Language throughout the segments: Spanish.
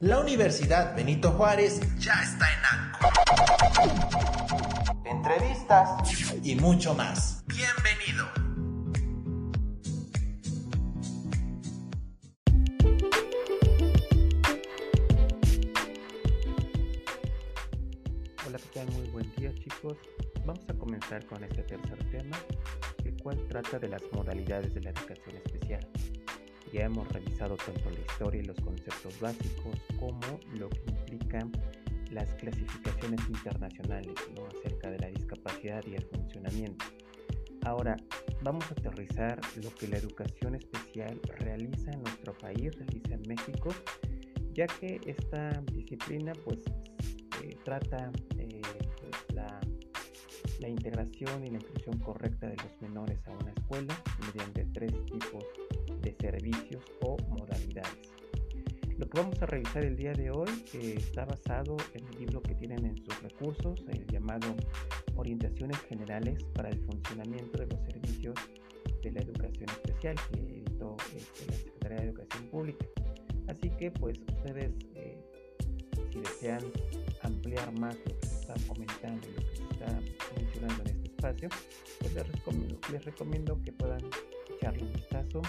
La Universidad Benito Juárez ya está en ANCO. Entrevistas y mucho más. Bienvenido. Hola, ¿qué tal? Muy buen día chicos. Vamos a comenzar con este tercer tema, el cual trata de las modalidades de la educación especial. Ya hemos revisado tanto la historia y los conceptos básicos como lo que implican las clasificaciones internacionales acerca de la discapacidad y el funcionamiento. Ahora vamos a aterrizar lo que la educación especial realiza en nuestro país, realiza en México, ya que esta disciplina pues eh, trata eh, pues, la, la integración y la inclusión correcta de los menores a una escuela mediante tres tipos de servicios o modalidades. Lo que vamos a revisar el día de hoy eh, está basado en el libro que tienen en sus recursos, el llamado Orientaciones Generales para el Funcionamiento de los Servicios de la Educación Especial, que editó este, la Secretaría de Educación Pública. Así que pues ustedes, eh, si desean ampliar más lo que se está comentando y lo que se está mencionando en este espacio, pues les recomiendo, les recomiendo que puedan echarle un vistazo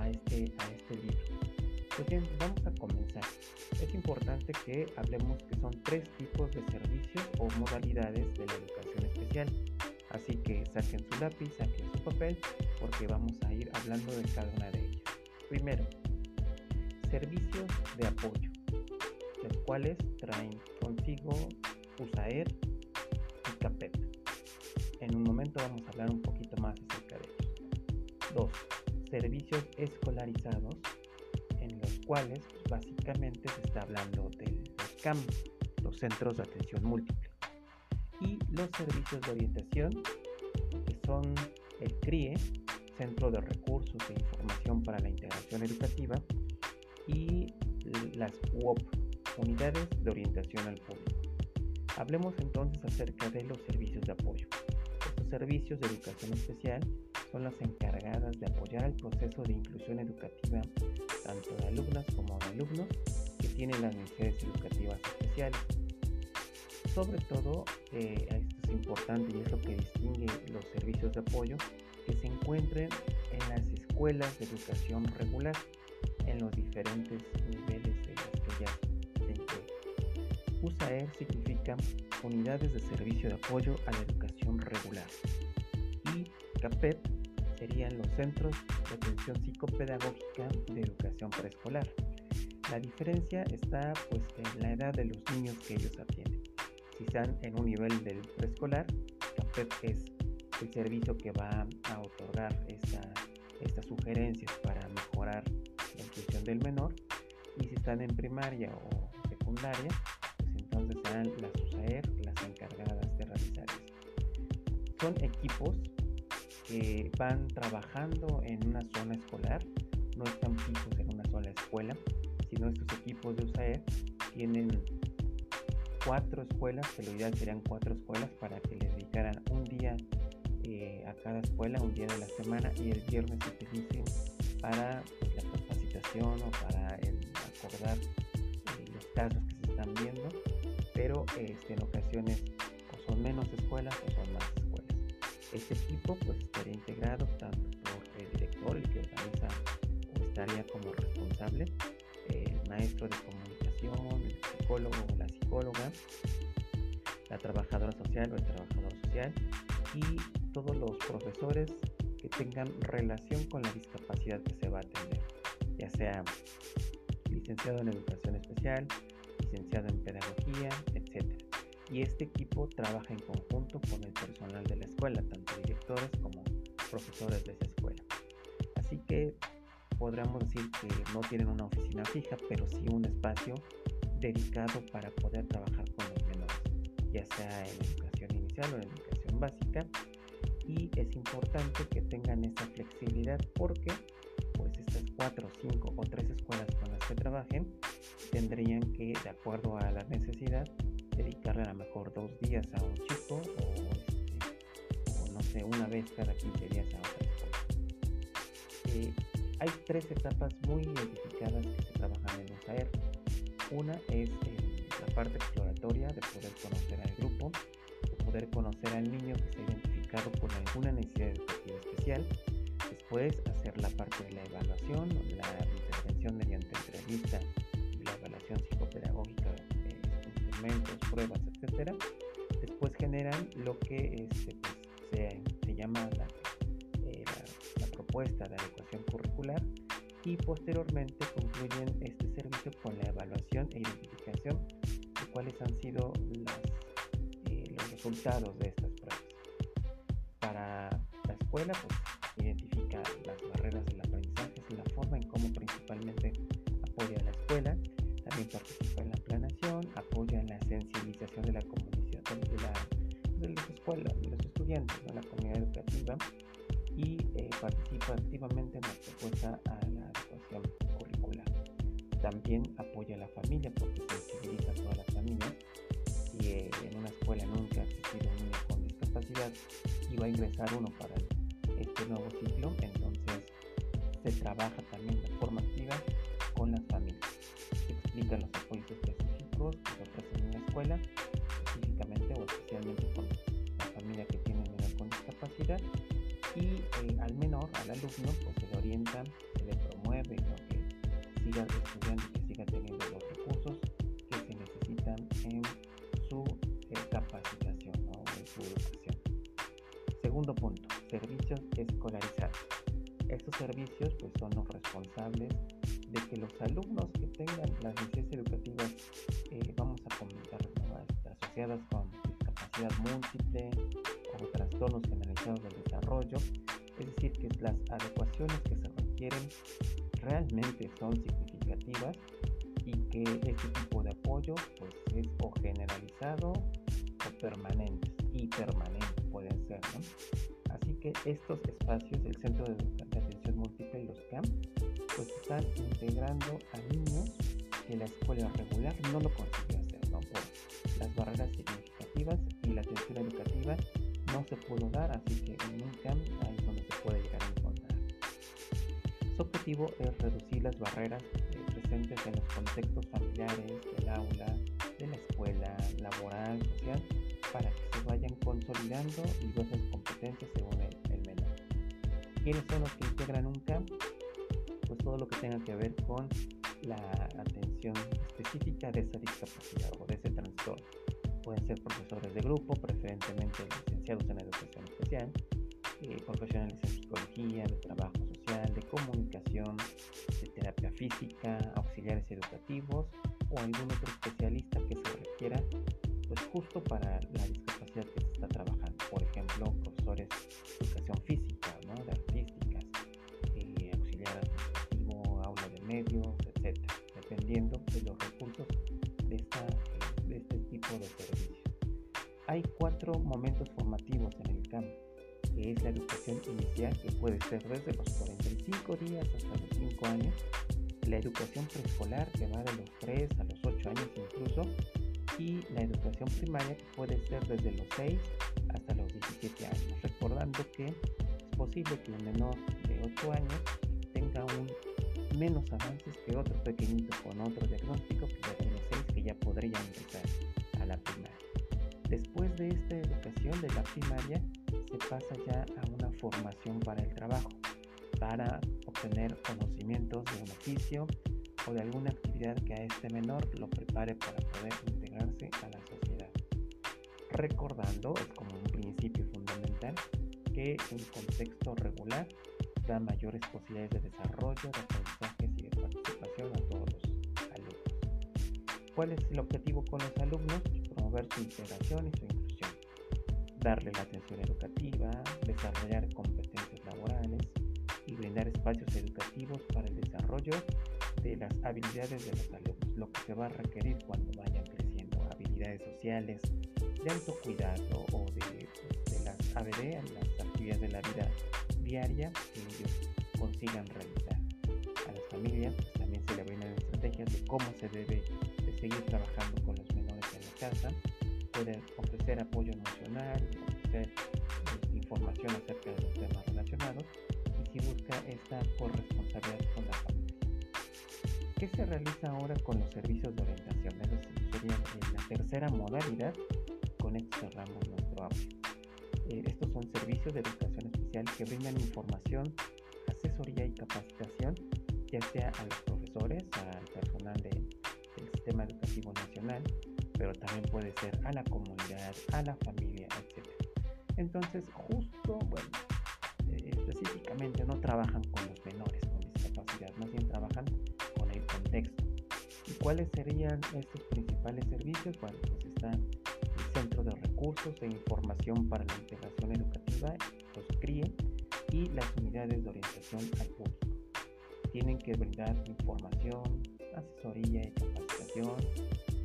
a este, a este libro. Pues vamos a comenzar. Es importante que hablemos que son tres tipos de servicios o modalidades de la educación especial. Así que saquen su lápiz, saquen su papel, porque vamos a ir hablando de cada una de ellas. Primero, servicios de apoyo, los cuales traen consigo USAER y CAPET. En un momento vamos a hablar un poquito más acerca de ellos. Dos, servicios escolarizados, en los cuales básicamente se está hablando de los CAM, los Centros de Atención Múltiple, y los servicios de orientación, que son el CRIE, Centro de Recursos e Información para la Integración Educativa, y las UOP, Unidades de Orientación al Público. Hablemos entonces acerca de los servicios de apoyo. Estos servicios de educación especial son las encargadas de apoyar el proceso de inclusión educativa tanto de alumnas como de alumnos que tienen las necesidades educativas especiales. Sobre todo, eh, esto es importante y es lo que distingue los servicios de apoyo, que se encuentren en las escuelas de educación regular, en los diferentes niveles de las que ya se encuentran. USAER significa Unidades de Servicio de Apoyo a la Educación Regular y CAPET serían los centros de atención psicopedagógica de educación preescolar. La diferencia está pues en la edad de los niños que ellos atienden. Si están en un nivel del preescolar, CAPET es el servicio que va a otorgar esta, estas sugerencias para mejorar la inclusión del menor. Y si están en primaria o secundaria, pues entonces serán las USAER las encargadas de realizar esto. Son equipos van trabajando en una zona escolar, no están fijos en una sola escuela, sino estos equipos de USAER tienen cuatro escuelas, que lo ideal serían cuatro escuelas para que les dedicaran un día eh, a cada escuela, un día de la semana y el viernes se utilice para la capacitación o para acordar eh, los casos que se están viendo, pero este, en ocasiones o son menos escuelas o son más. Este equipo pues estaría integrado tanto por el director, el que organiza o estaría como responsable, el maestro de comunicación, el psicólogo o la psicóloga, la trabajadora social o el trabajador social y todos los profesores que tengan relación con la discapacidad que se va a atender, ya sea licenciado en educación especial, licenciado en pedagogía, etc. Y este equipo trabaja en conjunto con el personal de la escuela, tanto directores como profesores de esa escuela. Así que podríamos decir que no tienen una oficina fija, pero sí un espacio dedicado para poder trabajar con los menores, ya sea en educación inicial o en educación básica. Y es importante que tengan esa flexibilidad porque pues estas cuatro, cinco o tres escuelas con las que trabajen tendrían que, de acuerdo a la necesidad, dedicarle a lo mejor dos días a un chico o, este, no sé, una vez cada 15 días a otra escuela. Eh, hay tres etapas muy identificadas que se trabajan en USAER. Una es la parte exploratoria de poder conocer al grupo, de poder conocer al niño que se ha identificado con alguna necesidad educativa especial. Después hacer la parte de la evaluación, la intervención mediante entrevista y la evaluación psicopedagógica, de pruebas, etc. Después generan lo que este, pues, se, se, llama la, eh, la, la propuesta de adecuación curricular y posteriormente concluyen este servicio con la evaluación e identificación de cuáles han sido eh, los resultados de estas pruebas. Para la escuela, pues y va a ingresar uno para este nuevo ciclo, entonces se trabaja también de forma activa con las familias. Se explican los apoyos específicos que se ofrecen en la escuela, específicamente o especialmente con la familia que tiene menor con discapacidad. Y eh, al menor, al alumno, pues se le orienta, se le promueve lo que siga estudiando Segundo punto, servicios escolarizados. Estos servicios pues, son los responsables de que los alumnos que tengan las necesidades educativas, eh, vamos a comentar, asociadas con discapacidad múltiple o trastornos generalizados del desarrollo, es decir, que las adecuaciones que se requieren realmente son significativas y que este tipo de apoyo pues es o generalizado o permanente y permanente así que estos espacios el centro de, atención múltiple y los CAM pues están integrando a niños que la escuela regular no lo consiguió hacer ¿no? por las barreras significativas y la atención educativa no se pudo dar así que en un CAM ahí es donde se puede llegar a su objetivo es reducir las barreras eh, presentes en los contextos familiares, del aula, de la escuela, laboral, social, para que se vayan consolidando diversas competencias según el, el menor. ¿Quiénes son los que integran un CAMP? Pues todo lo que tenga que ver con la atención específica de esa discapacidad o de ese trastorno. Pueden ser profesores de grupo, preferentemente licenciados en educación especial, eh, profesionales en psicología, de trabajo social, de comunicación, de terapia física, auxiliares educativos o algún otro especialista que se requiera justo para la discapacidad que se está trabajando. Por ejemplo, profesores de educación física, ¿no? de artísticas, eh, auxiliar administrativo, aula de medios, etc. Dependiendo de los recursos de, esta, de este tipo de servicios. Hay cuatro momentos formativos en el campo que es la educación inicial, que puede ser desde los 45 días hasta los 5 años, la educación preescolar, que va de los 3 a los 8 años incluso, y la educación primaria, que puede ser desde los 6 hasta los 17 años, recordando que es posible que un menor de 8 años tenga un menos avances que otro pequeñito con otro diagnóstico que ya tiene 6 que ya podría ingresar a la primaria. Después de esta educación de la primaria, se pasa ya a una formación para el trabajo, para obtener conocimientos de un oficio o de alguna actividad que a este menor lo prepare para poder integrarse a la sociedad. Recordando, es como un principio fundamental, que un contexto regular da mayores posibilidades de desarrollo, de aprendizajes y de participación a todos los alumnos. ¿Cuál es el objetivo con los alumnos? Promover su integración y su inclusión darle la atención educativa, desarrollar competencias espacios educativos para el desarrollo de las habilidades de los alumnos, lo que se va a requerir cuando vayan creciendo, habilidades sociales, de autocuidado o de, las ABD, las actividades de la vida diaria que ellos consigan realizar. A las familias pues, también se le brindan estrategias de cómo se debe de seguir trabajando con los menores en la casa pueden ofrecer apoyo emocional, ofrecer eh, información acerca de los temas relacionados si busca esta corresponsabilidad con la familia. ¿Qué se realiza ahora con los servicios de orientación? tercera modalidad, con esto cerramos nuestro audio. Eh, estos son servicios de educación especial que brindan información, asesoría y capacitación, ya sea a los profesores, al personal del sistema educativo nacional, pero también puede ser a la comunidad, a la familia, etc. Entonces, justo, bueno, específicamente no trabajan con los menores con discapacidad, más bien trabajan con el contexto. ¿Y cuáles serían estos principales servicios? Bueno, pues está el Centro de Recursos e Información para la Integración Educativa, los CRIE, y las unidades de orientación al público. Tienen que brindar información, asesoría y capacitación,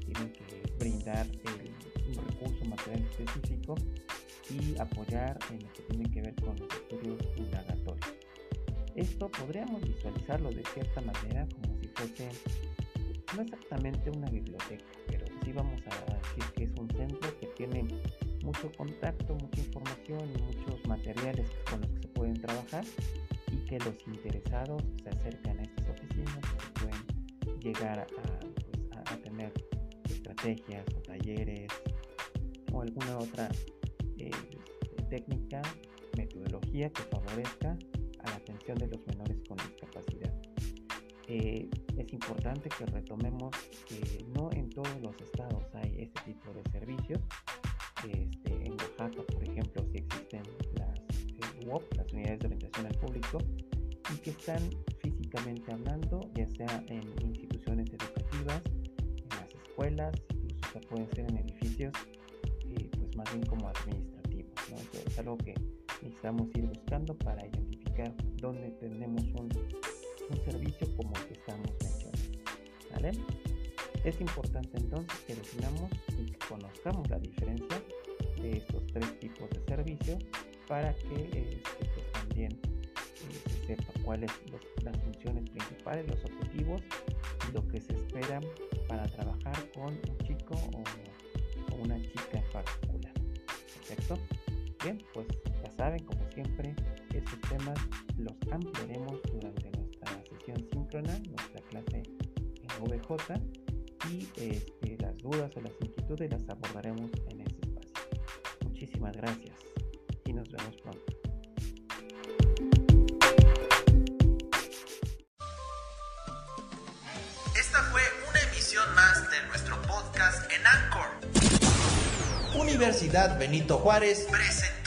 tienen que brindar un recurso material específico y apoyar en lo que tiene que ver con los estudios indagatorios. Esto podríamos visualizarlo de cierta manera como si fuese no exactamente una biblioteca, pero sí vamos a decir que es un centro que tiene mucho contacto, mucha información y muchos materiales con los que se pueden trabajar y que los interesados se acercan a estas oficinas y pueden llegar a, pues, a, tener estrategias o talleres o alguna otra técnica, metodología que favorezca a la atención de los menores con discapacidad. Eh, es importante que retomemos que no en todos los estados hay este tipo de servicios. Este, en Oaxaca, por ejemplo, sí existen las eh, UOP, las unidades de orientación al público, y que están físicamente hablando, ya sea en instituciones educativas, en las escuelas, incluso pueden ser en edificios, eh, pues más bien como administrativos. Es algo que necesitamos ir buscando para identificar dónde tenemos un un servicio como el que estamos mencionando. ¿vale? Es importante entonces que definamos y conozcamos la diferencia de estos tres tipos de servicios para que este, pues, también eh, se sepa cuáles son las funciones principales, los objetivos y lo que se espera para trabajar con un chico o, o una chica en particular. ¿Perfecto? Bien, pues ya saben, como siempre, estos temas los ampliaremos durante nuestra clase en VJ, y este, las dudas o las inquietudes las abordaremos en este espacio. Muchísimas gracias y nos vemos pronto. Esta fue una emisión más de nuestro podcast en Anchor. Universidad Benito Juárez presenta